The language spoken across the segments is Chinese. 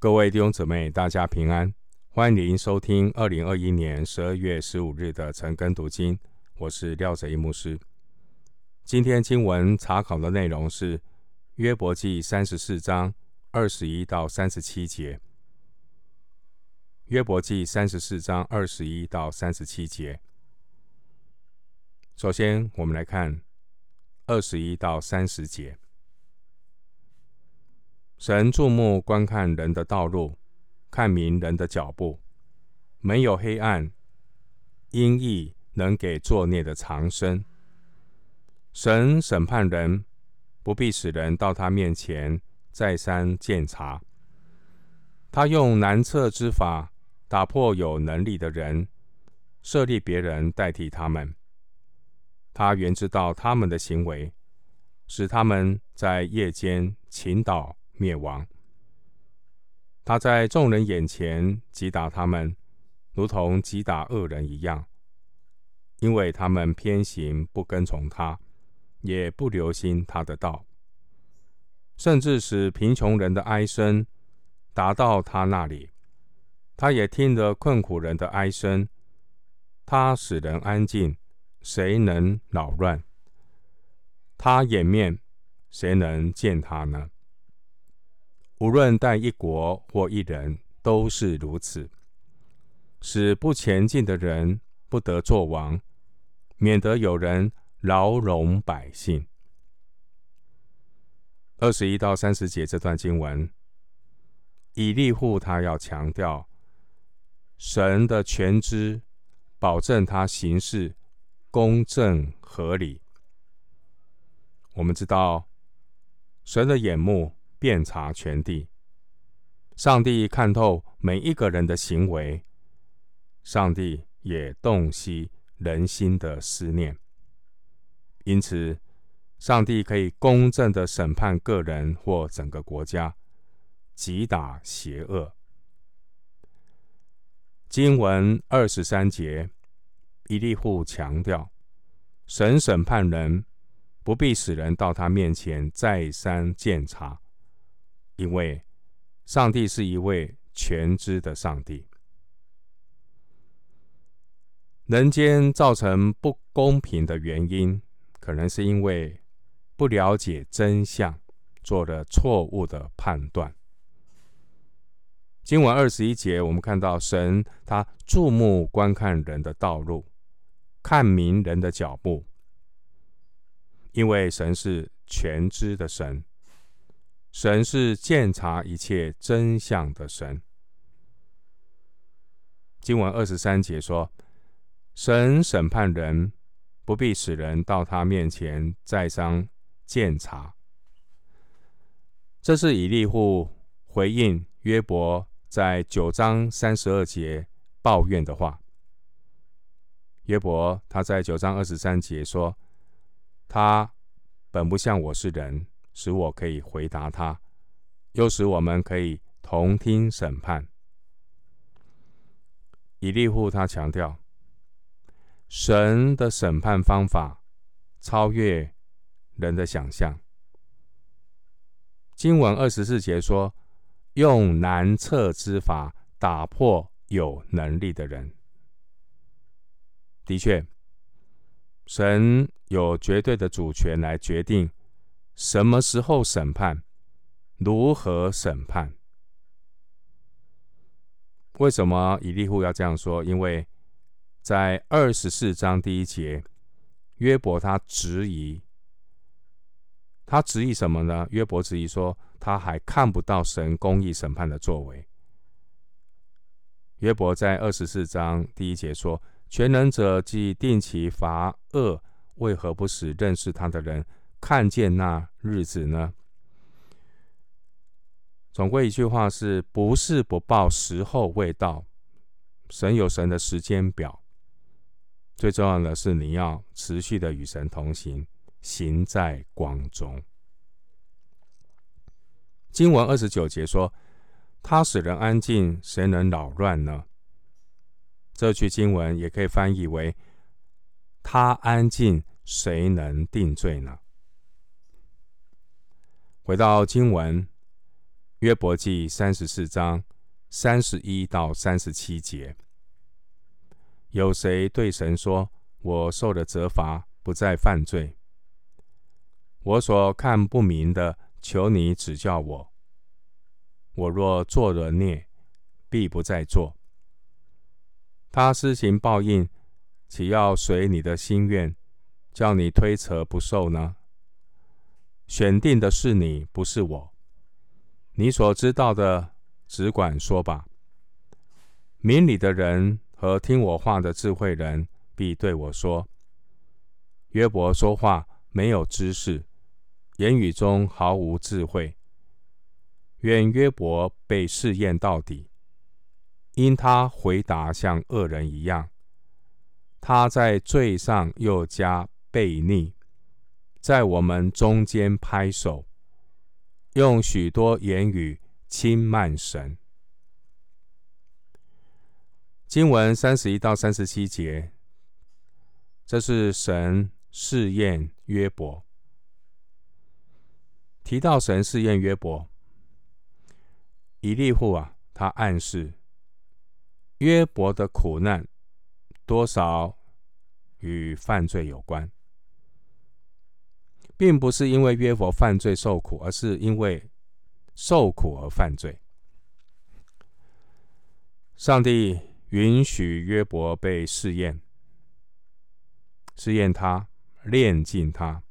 各位弟兄姊妹，大家平安！欢迎您收听二零二一年十二月十五日的晨更读经，我是廖泽一牧师。今天经文查考的内容是约伯记三十四章二十一到三十七节。约伯记三十四章二十一到三十七节。首先，我们来看二十一到三十节。神注目观看人的道路，看明人的脚步，没有黑暗，阴翳能给作孽的藏身。神审判人，不必使人到他面前再三鉴察。他用难测之法打破有能力的人，设立别人代替他们。他原知道他们的行为，使他们在夜间倾倒。灭亡。他在众人眼前击打他们，如同击打恶人一样，因为他们偏行不跟从他，也不留心他的道，甚至使贫穷人的哀声达到他那里。他也听得困苦人的哀声。他使人安静，谁能扰乱？他掩面，谁能见他呢？无论待一国或一人，都是如此，使不前进的人不得作王，免得有人劳荣百姓。二十一到三十节这段经文，以利户他要强调神的全知，保证他行事公正合理。我们知道神的眼目。遍察全地，上帝看透每一个人的行为，上帝也洞悉人心的思念，因此，上帝可以公正地审判个人或整个国家，击打邪恶。经文二十三节，以利户强调，神审判人，不必使人到他面前再三鉴察。因为上帝是一位全知的上帝，人间造成不公平的原因，可能是因为不了解真相，做了错误的判断。经文二十一节，我们看到神他注目观看人的道路，看明人的脚步，因为神是全知的神。神是鉴察一切真相的神。经文二十三节说：“神审判人，不必使人到他面前再三鉴察。”这是以利户回应约伯在九章三十二节抱怨的话。约伯他在九章二十三节说：“他本不像我是人。”使我可以回答他，又使我们可以同听审判。以利户他强调，神的审判方法超越人的想象。经文二十四节说，用难测之法打破有能力的人。的确，神有绝对的主权来决定。什么时候审判？如何审判？为什么以利户要这样说？因为在二十四章第一节，约伯他质疑，他质疑什么呢？约伯质疑说，他还看不到神公义审判的作为。约伯在二十四章第一节说：“全能者既定其罚恶，为何不使认识他的人？”看见那日子呢？总归一句话是：不是不报，时候未到。神有神的时间表。最重要的是，你要持续的与神同行，行在光中。经文二十九节说：“他使人安静，谁能扰乱呢？”这句经文也可以翻译为：“他安静，谁能定罪呢？”回到经文，约伯记三十四章三十一到三十七节。有谁对神说：“我受了责罚，不再犯罪。我所看不明的，求你指教我。我若作了孽，必不再做。”他施行报应，岂要随你的心愿，叫你推辞不受呢？选定的是你，不是我。你所知道的，只管说吧。明理的人和听我话的智慧人，必对我说：约伯说话没有知识，言语中毫无智慧。愿约伯被试验到底。因他回答像恶人一样，他在罪上又加悖逆，在我们中间拍手，用许多言语轻慢神。经文三十一到三十七节，这是神试验约伯。提到神试验约伯，以利户啊，他暗示。约伯的苦难多少与犯罪有关，并不是因为约伯犯罪受苦，而是因为受苦而犯罪。上帝允许约伯被试验，试验他，炼尽他，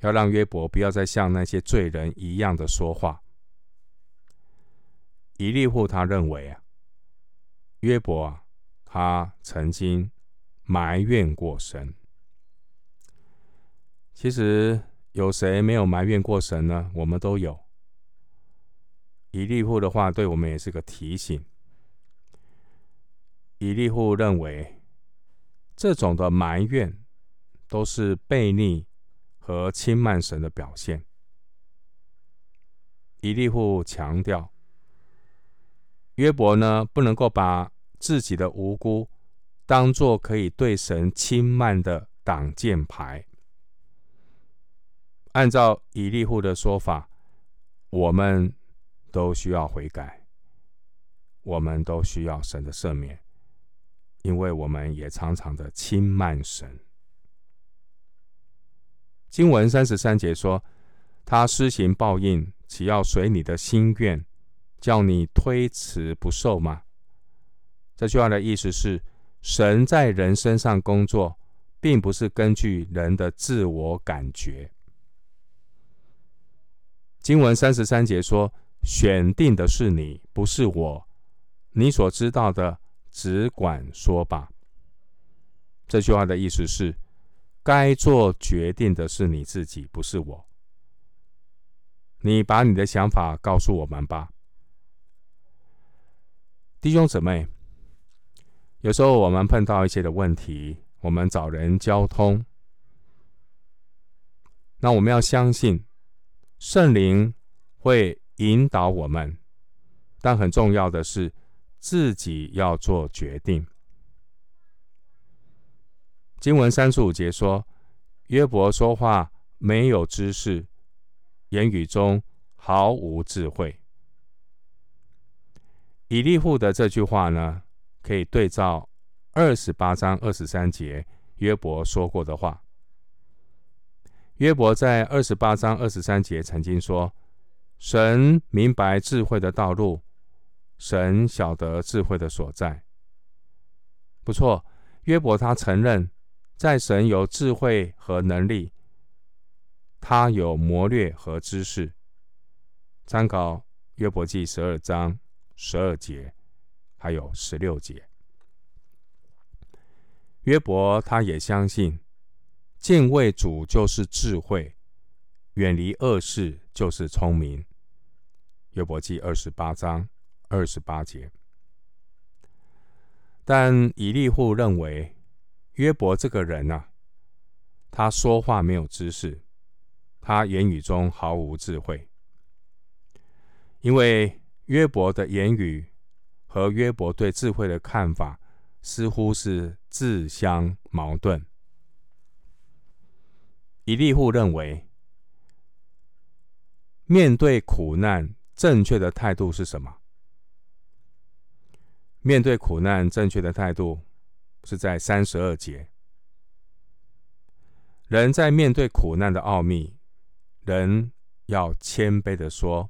要让约伯不要再像那些罪人一样的说话。以利户他认为啊。约伯啊，他曾经埋怨过神。其实有谁没有埋怨过神呢？我们都有。以利户的话对我们也是个提醒。以利户认为，这种的埋怨都是悖逆和轻慢神的表现。以利户强调。约伯呢，不能够把自己的无辜当做可以对神轻慢的挡箭牌。按照以利户的说法，我们都需要悔改，我们都需要神的赦免，因为我们也常常的轻慢神。经文三十三节说：“他施行报应，岂要随你的心愿？”叫你推辞不受吗？这句话的意思是，神在人身上工作，并不是根据人的自我感觉。经文三十三节说：“选定的是你，不是我。你所知道的，只管说吧。”这句话的意思是，该做决定的是你自己，不是我。你把你的想法告诉我们吧。弟兄姊妹，有时候我们碰到一些的问题，我们找人交通，那我们要相信圣灵会引导我们，但很重要的是自己要做决定。经文三十五节说，约伯说话没有知识，言语中毫无智慧。以利户的这句话呢，可以对照二十八章二十三节约伯说过的话。约伯在二十八章二十三节曾经说：“神明白智慧的道路，神晓得智慧的所在。”不错，约伯他承认，在神有智慧和能力，他有谋略和知识。参考约伯记十二章。十二节，还有十六节。约伯他也相信，敬畏主就是智慧，远离恶事就是聪明。约伯记二十八章二十八节。但以利户认为，约伯这个人啊，他说话没有知识，他言语中毫无智慧，因为。约伯的言语和约伯对智慧的看法似乎是自相矛盾。以利户认为，面对苦难，正确的态度是什么？面对苦难，正确的态度是在三十二节。人在面对苦难的奥秘，人要谦卑的说：“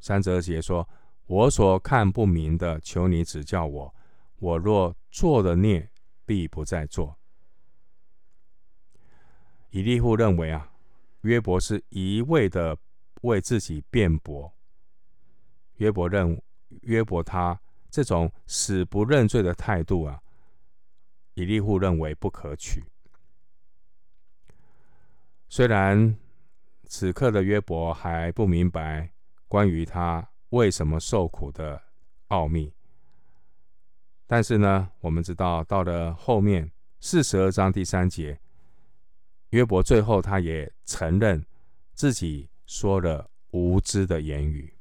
三十二节说，我所看不明的，求你指教我。我若做了孽，必不再做。”以利户认为啊，约伯是一味的为自己辩驳。约伯认约伯他。这种死不认罪的态度啊，以利户认为不可取。虽然此刻的约伯还不明白关于他为什么受苦的奥秘，但是呢，我们知道到了后面四十二章第三节，约伯最后他也承认自己说了无知的言语。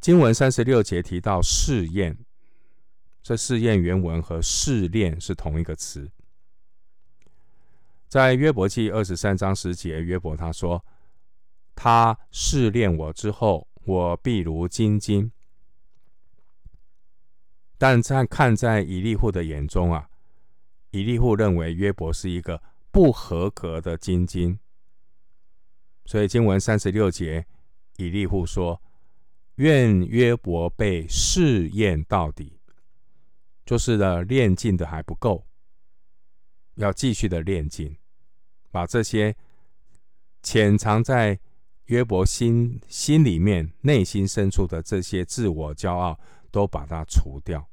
经文三十六节提到试验，这试验原文和试炼是同一个词。在约伯记二十三章十节，约伯他说：“他试炼我之后，我必如精金。”但在看在以利户的眼中啊，以利户认为约伯是一个不合格的精金，所以经文三十六节，以利户说。愿约伯被试验到底，就是呢，炼净的还不够，要继续的炼净，把这些潜藏在约伯心心里面、内心深处的这些自我骄傲，都把它除掉。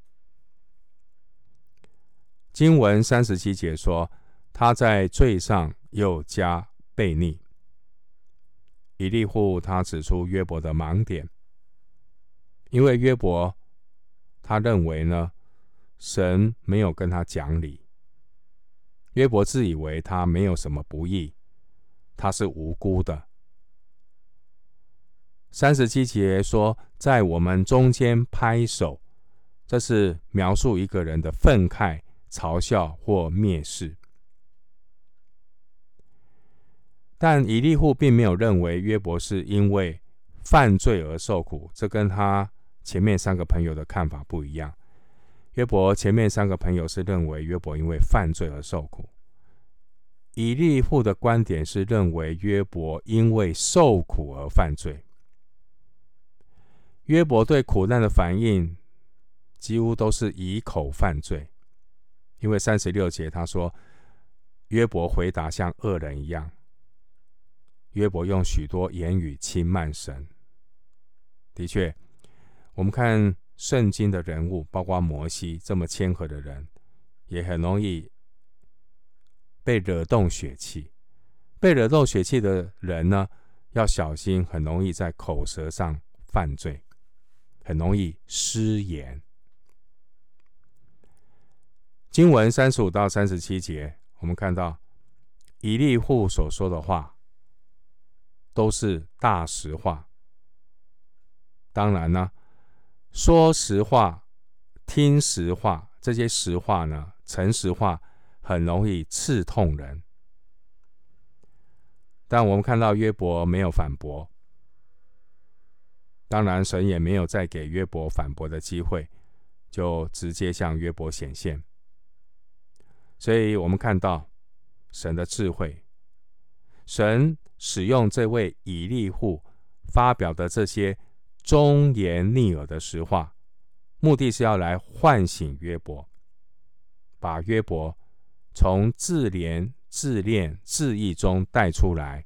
经文三十七节说，他在罪上又加悖逆。以利户他指出约伯的盲点。因为约伯，他认为呢，神没有跟他讲理。约伯自以为他没有什么不义，他是无辜的。三十七节说，在我们中间拍手，这是描述一个人的愤慨、嘲笑或蔑视。但以利户并没有认为约伯是因为犯罪而受苦，这跟他。前面三个朋友的看法不一样。约伯前面三个朋友是认为约伯因为犯罪而受苦，以利户的观点是认为约伯因为受苦而犯罪。约伯对苦难的反应几乎都是以口犯罪，因为三十六节他说约伯回答像恶人一样，约伯用许多言语轻慢神。的确。我们看圣经的人物，包括摩西这么谦和的人，也很容易被惹动血气。被惹动血气的人呢，要小心，很容易在口舌上犯罪，很容易失言。经文三十五到三十七节，我们看到以利户所说的话都是大实话。当然呢。说实话，听实话，这些实话呢，诚实话很容易刺痛人。但我们看到约伯没有反驳，当然神也没有再给约伯反驳的机会，就直接向约伯显现。所以我们看到神的智慧，神使用这位以利户发表的这些。忠言逆耳的实话，目的是要来唤醒约伯，把约伯从自怜、自恋、自义中带出来，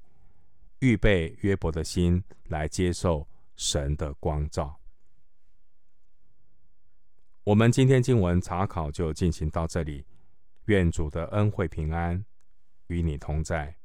预备约伯的心来接受神的光照。我们今天经文查考就进行到这里，愿主的恩惠平安与你同在。